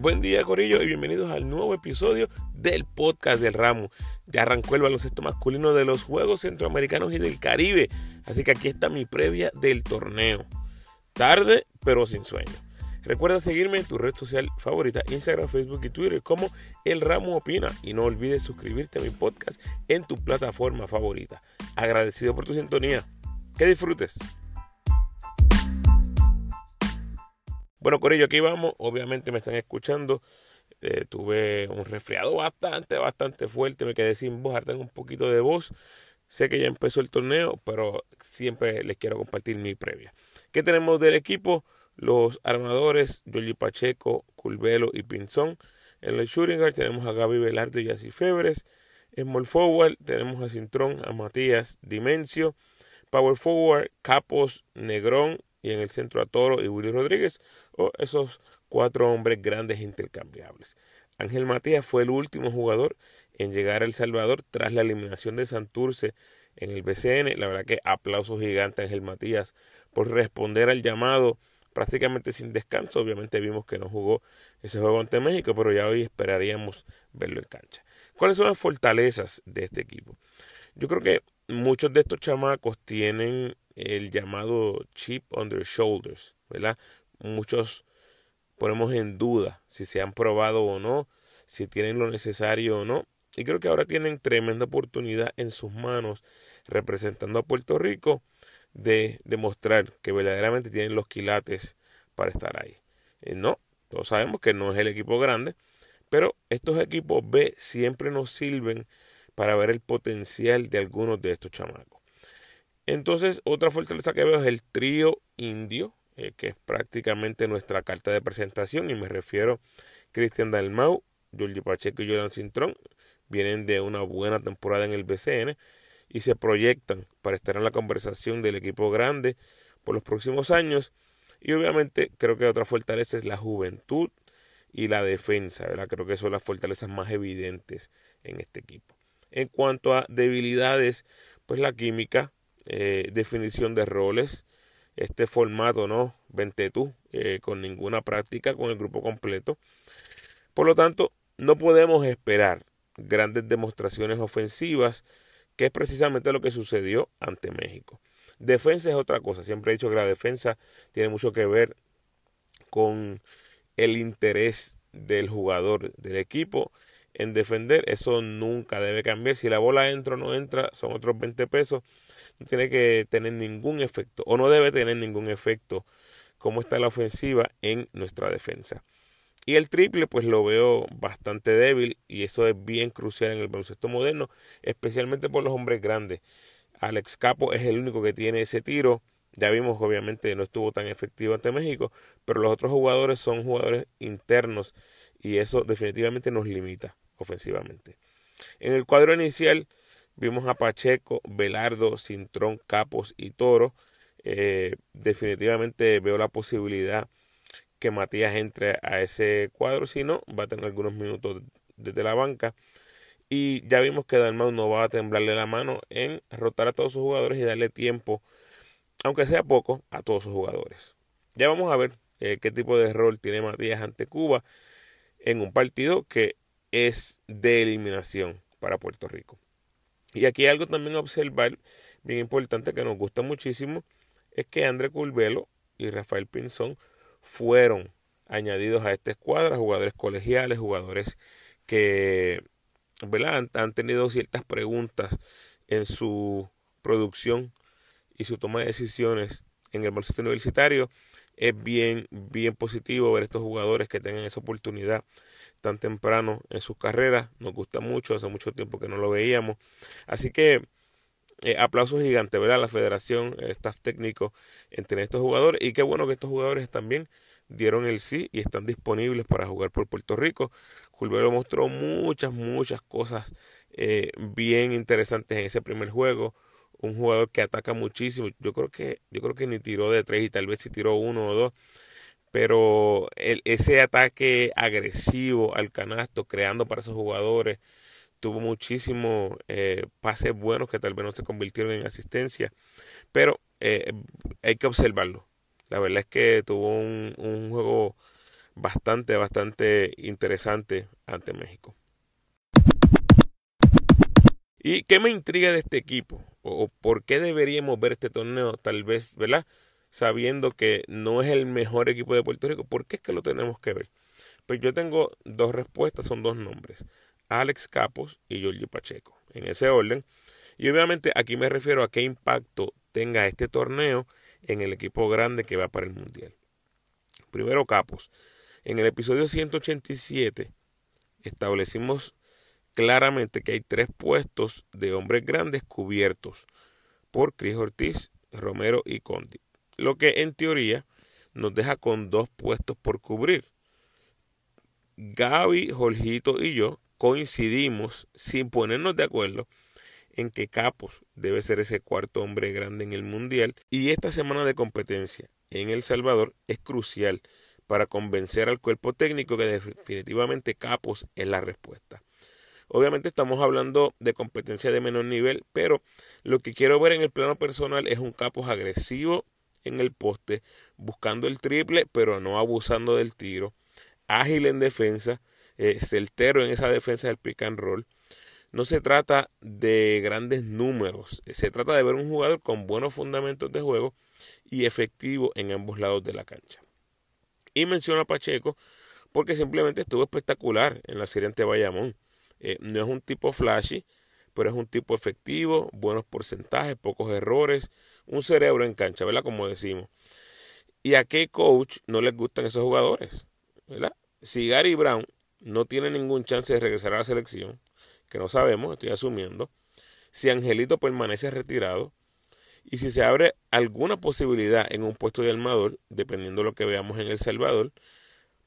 Buen día, Corillo, y bienvenidos al nuevo episodio del podcast del Ramo. Ya arrancó el baloncesto masculino de los Juegos Centroamericanos y del Caribe, así que aquí está mi previa del torneo. Tarde, pero sin sueño. Recuerda seguirme en tu red social favorita, Instagram, Facebook y Twitter como El Ramo Opina. Y no olvides suscribirte a mi podcast en tu plataforma favorita. Agradecido por tu sintonía. Que disfrutes. Bueno, Corillo, aquí vamos. Obviamente me están escuchando. Eh, tuve un resfriado bastante, bastante fuerte. Me quedé sin voz, tengo un poquito de voz. Sé que ya empezó el torneo, pero siempre les quiero compartir mi previa. ¿Qué tenemos del equipo? Los armadores, Giorgi Pacheco, Culvelo y Pinzón. En el shooting tenemos a Gaby Velardo y Así Febres. En small forward tenemos a Cintrón, a Matías Dimensio. Power forward, Capos, Negrón y en el centro a Toro y Willy Rodríguez, o esos cuatro hombres grandes intercambiables. Ángel Matías fue el último jugador en llegar a El Salvador tras la eliminación de Santurce en el BCN. La verdad que aplausos gigantes a Ángel Matías por responder al llamado prácticamente sin descanso. Obviamente vimos que no jugó ese juego ante México, pero ya hoy esperaríamos verlo en cancha. ¿Cuáles son las fortalezas de este equipo? Yo creo que muchos de estos chamacos tienen el llamado chip on their shoulders, ¿verdad? Muchos ponemos en duda si se han probado o no, si tienen lo necesario o no. Y creo que ahora tienen tremenda oportunidad en sus manos representando a Puerto Rico de demostrar que verdaderamente tienen los quilates para estar ahí. Eh, no, todos sabemos que no es el equipo grande, pero estos equipos B siempre nos sirven para ver el potencial de algunos de estos chamacos. Entonces, otra fortaleza que veo es el trío indio, eh, que es prácticamente nuestra carta de presentación, y me refiero a Cristian Dalmau, Jorge Pacheco y Jordan Cintrón. Vienen de una buena temporada en el BCN y se proyectan para estar en la conversación del equipo grande por los próximos años. Y obviamente creo que otra fortaleza es la juventud y la defensa, ¿verdad? Creo que son las fortalezas más evidentes en este equipo. En cuanto a debilidades, pues la química, eh, definición de roles, este formato, ¿no? Vente tú, eh, con ninguna práctica con el grupo completo. Por lo tanto, no podemos esperar grandes demostraciones ofensivas, que es precisamente lo que sucedió ante México. Defensa es otra cosa. Siempre he dicho que la defensa tiene mucho que ver con el interés del jugador, del equipo en defender. Eso nunca debe cambiar. Si la bola entra o no entra, son otros 20 pesos no tiene que tener ningún efecto o no debe tener ningún efecto cómo está la ofensiva en nuestra defensa. Y el triple pues lo veo bastante débil y eso es bien crucial en el baloncesto moderno, especialmente por los hombres grandes. Alex Capo es el único que tiene ese tiro. Ya vimos obviamente no estuvo tan efectivo ante México, pero los otros jugadores son jugadores internos y eso definitivamente nos limita ofensivamente. En el cuadro inicial Vimos a Pacheco, Velardo, Cintrón, Capos y Toro. Eh, definitivamente veo la posibilidad que Matías entre a ese cuadro. Si no, va a tener algunos minutos desde la banca. Y ya vimos que Dalmau no va a temblarle la mano en rotar a todos sus jugadores y darle tiempo, aunque sea poco, a todos sus jugadores. Ya vamos a ver eh, qué tipo de rol tiene Matías ante Cuba en un partido que es de eliminación para Puerto Rico. Y aquí algo también a observar, bien importante, que nos gusta muchísimo, es que André Curvelo y Rafael Pinzón fueron añadidos a esta escuadra, jugadores colegiales, jugadores que Han, han, tenido ciertas preguntas en su producción y su toma de decisiones en el baloncesto universitario. Es bien, bien positivo ver estos jugadores que tengan esa oportunidad tan temprano en sus carreras. Nos gusta mucho, hace mucho tiempo que no lo veíamos. Así que eh, aplausos gigantes, ¿verdad? La federación, el staff técnico entre estos jugadores. Y qué bueno que estos jugadores también dieron el sí y están disponibles para jugar por Puerto Rico. Culvero mostró muchas, muchas cosas eh, bien interesantes en ese primer juego. Un jugador que ataca muchísimo. Yo creo que, yo creo que ni tiró de tres y tal vez si tiró uno o dos pero ese ataque agresivo al canasto, creando para esos jugadores, tuvo muchísimos eh, pases buenos que tal vez no se convirtieron en asistencia, pero eh, hay que observarlo. La verdad es que tuvo un, un, juego bastante, bastante interesante ante México. ¿Y qué me intriga de este equipo? ¿O por qué deberíamos ver este torneo? Tal vez, ¿verdad? Sabiendo que no es el mejor equipo de Puerto Rico. ¿Por qué es que lo tenemos que ver? Pues yo tengo dos respuestas, son dos nombres. Alex Capos y Giorgi Pacheco. En ese orden. Y obviamente aquí me refiero a qué impacto tenga este torneo en el equipo grande que va para el Mundial. Primero Capos. En el episodio 187 establecimos claramente que hay tres puestos de hombres grandes cubiertos por Cris Ortiz, Romero y Condi. Lo que en teoría nos deja con dos puestos por cubrir. Gaby, Jorgito y yo coincidimos sin ponernos de acuerdo en que Capos debe ser ese cuarto hombre grande en el Mundial y esta semana de competencia en El Salvador es crucial para convencer al cuerpo técnico que definitivamente Capos es la respuesta. Obviamente estamos hablando de competencia de menor nivel, pero lo que quiero ver en el plano personal es un Capos agresivo en el poste, buscando el triple, pero no abusando del tiro, ágil en defensa, eh, certero en esa defensa del pick and roll. No se trata de grandes números, se trata de ver un jugador con buenos fundamentos de juego y efectivo en ambos lados de la cancha. Y menciono a Pacheco porque simplemente estuvo espectacular en la serie ante Bayamón. Eh, no es un tipo flashy, pero es un tipo efectivo, buenos porcentajes, pocos errores, un cerebro en cancha, ¿verdad? Como decimos. ¿Y a qué coach no les gustan esos jugadores? ¿Verdad? Si Gary Brown no tiene ningún chance de regresar a la selección, que no sabemos, estoy asumiendo, si Angelito permanece retirado, y si se abre alguna posibilidad en un puesto de armador, dependiendo de lo que veamos en El Salvador,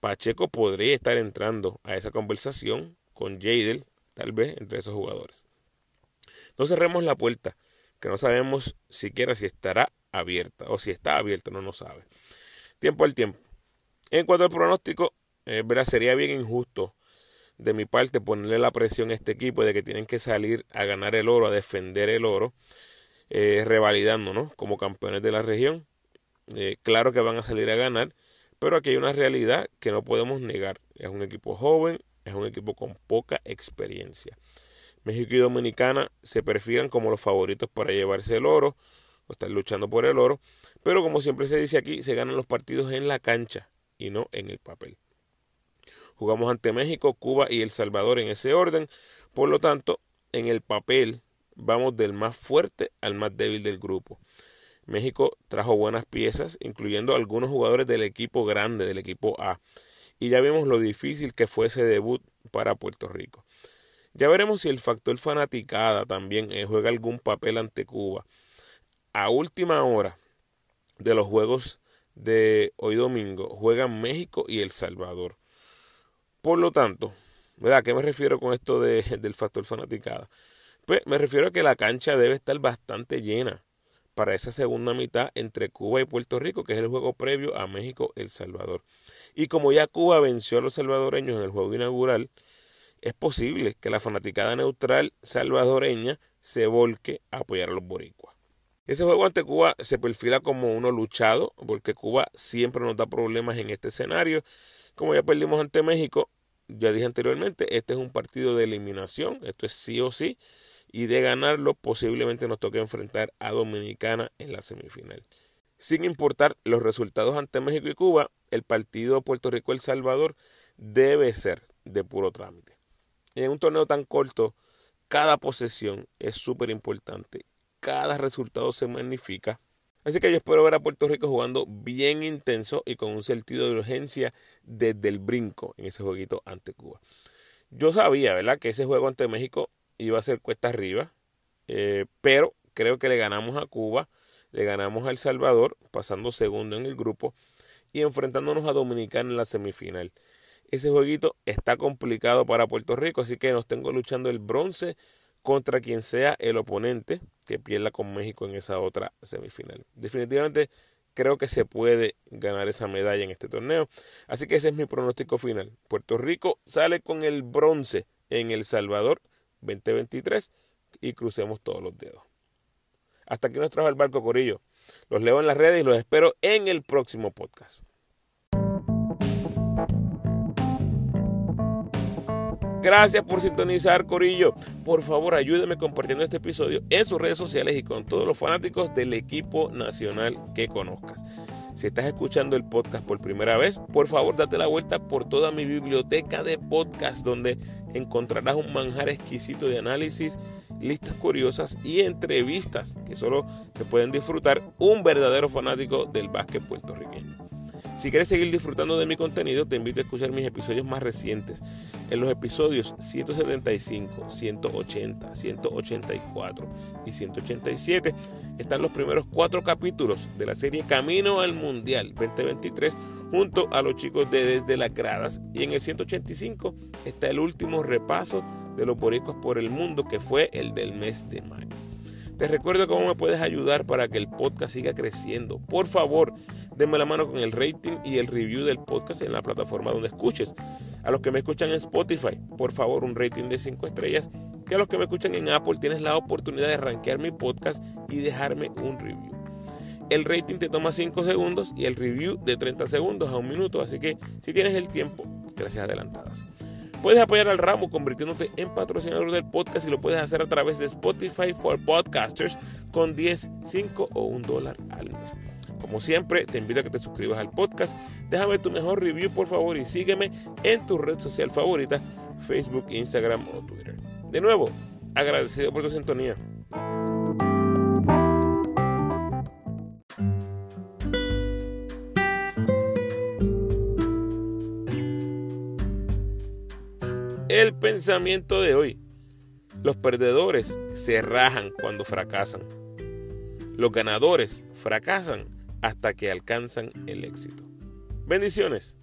Pacheco podría estar entrando a esa conversación con Jadel, tal vez entre esos jugadores. No cerremos la puerta, que no sabemos siquiera si estará abierta o si está abierta, no nos sabe. Tiempo al tiempo. En cuanto al pronóstico, eh, sería bien injusto de mi parte ponerle la presión a este equipo de que tienen que salir a ganar el oro, a defender el oro, eh, revalidándonos como campeones de la región. Eh, claro que van a salir a ganar, pero aquí hay una realidad que no podemos negar. Es un equipo joven, es un equipo con poca experiencia. México y Dominicana se perfilan como los favoritos para llevarse el oro o estar luchando por el oro, pero como siempre se dice aquí, se ganan los partidos en la cancha y no en el papel. Jugamos ante México, Cuba y El Salvador en ese orden, por lo tanto, en el papel vamos del más fuerte al más débil del grupo. México trajo buenas piezas, incluyendo algunos jugadores del equipo grande, del equipo A y ya vemos lo difícil que fue ese debut para Puerto Rico. Ya veremos si el factor fanaticada también eh, juega algún papel ante Cuba. A última hora de los juegos de hoy domingo juegan México y El Salvador. Por lo tanto, ¿verdad? ¿A qué me refiero con esto de, del factor fanaticada? Pues me refiero a que la cancha debe estar bastante llena para esa segunda mitad entre Cuba y Puerto Rico, que es el juego previo a México-El Salvador. Y como ya Cuba venció a los salvadoreños en el juego inaugural, es posible que la fanaticada neutral salvadoreña se volque a apoyar a los boricuas. Ese juego ante Cuba se perfila como uno luchado, porque Cuba siempre nos da problemas en este escenario. Como ya perdimos ante México, ya dije anteriormente, este es un partido de eliminación, esto es sí o sí y de ganarlo posiblemente nos toque enfrentar a Dominicana en la semifinal. Sin importar los resultados ante México y Cuba, el partido Puerto Rico-El Salvador debe ser de puro trámite. En un torneo tan corto, cada posesión es súper importante, cada resultado se magnifica. Así que yo espero ver a Puerto Rico jugando bien intenso y con un sentido de urgencia desde el brinco en ese jueguito ante Cuba. Yo sabía, ¿verdad?, que ese juego ante México iba a ser cuesta arriba, eh, pero creo que le ganamos a Cuba, le ganamos a El Salvador, pasando segundo en el grupo y enfrentándonos a Dominicana en la semifinal. Ese jueguito está complicado para Puerto Rico, así que nos tengo luchando el bronce contra quien sea el oponente que pierda con México en esa otra semifinal. Definitivamente creo que se puede ganar esa medalla en este torneo. Así que ese es mi pronóstico final. Puerto Rico sale con el bronce en El Salvador 2023 y crucemos todos los dedos. Hasta aquí nos trajo el barco Corillo. Los leo en las redes y los espero en el próximo podcast. Gracias por sintonizar, Corillo. Por favor, ayúdeme compartiendo este episodio en sus redes sociales y con todos los fanáticos del equipo nacional que conozcas. Si estás escuchando el podcast por primera vez, por favor date la vuelta por toda mi biblioteca de podcast donde encontrarás un manjar exquisito de análisis, listas curiosas y entrevistas que solo te pueden disfrutar un verdadero fanático del básquet puertorriqueño. Si quieres seguir disfrutando de mi contenido, te invito a escuchar mis episodios más recientes. En los episodios 175, 180, 184 y 187 están los primeros cuatro capítulos de la serie Camino al Mundial 2023 junto a los chicos de Desde las Gradas. Y en el 185 está el último repaso de los boricos por el mundo que fue el del mes de mayo. Te recuerdo cómo me puedes ayudar para que el podcast siga creciendo. Por favor, denme la mano con el rating y el review del podcast en la plataforma donde escuches. A los que me escuchan en Spotify, por favor, un rating de 5 estrellas. Y a los que me escuchan en Apple, tienes la oportunidad de rankear mi podcast y dejarme un review. El rating te toma 5 segundos y el review de 30 segundos a un minuto, así que si tienes el tiempo, gracias adelantadas. Puedes apoyar al ramo convirtiéndote en patrocinador del podcast y lo puedes hacer a través de Spotify for Podcasters con 10, 5 o 1 dólar al mes. Como siempre, te invito a que te suscribas al podcast, déjame tu mejor review por favor y sígueme en tu red social favorita, Facebook, Instagram o Twitter. De nuevo, agradecido por tu sintonía. El pensamiento de hoy. Los perdedores se rajan cuando fracasan. Los ganadores fracasan hasta que alcanzan el éxito. Bendiciones.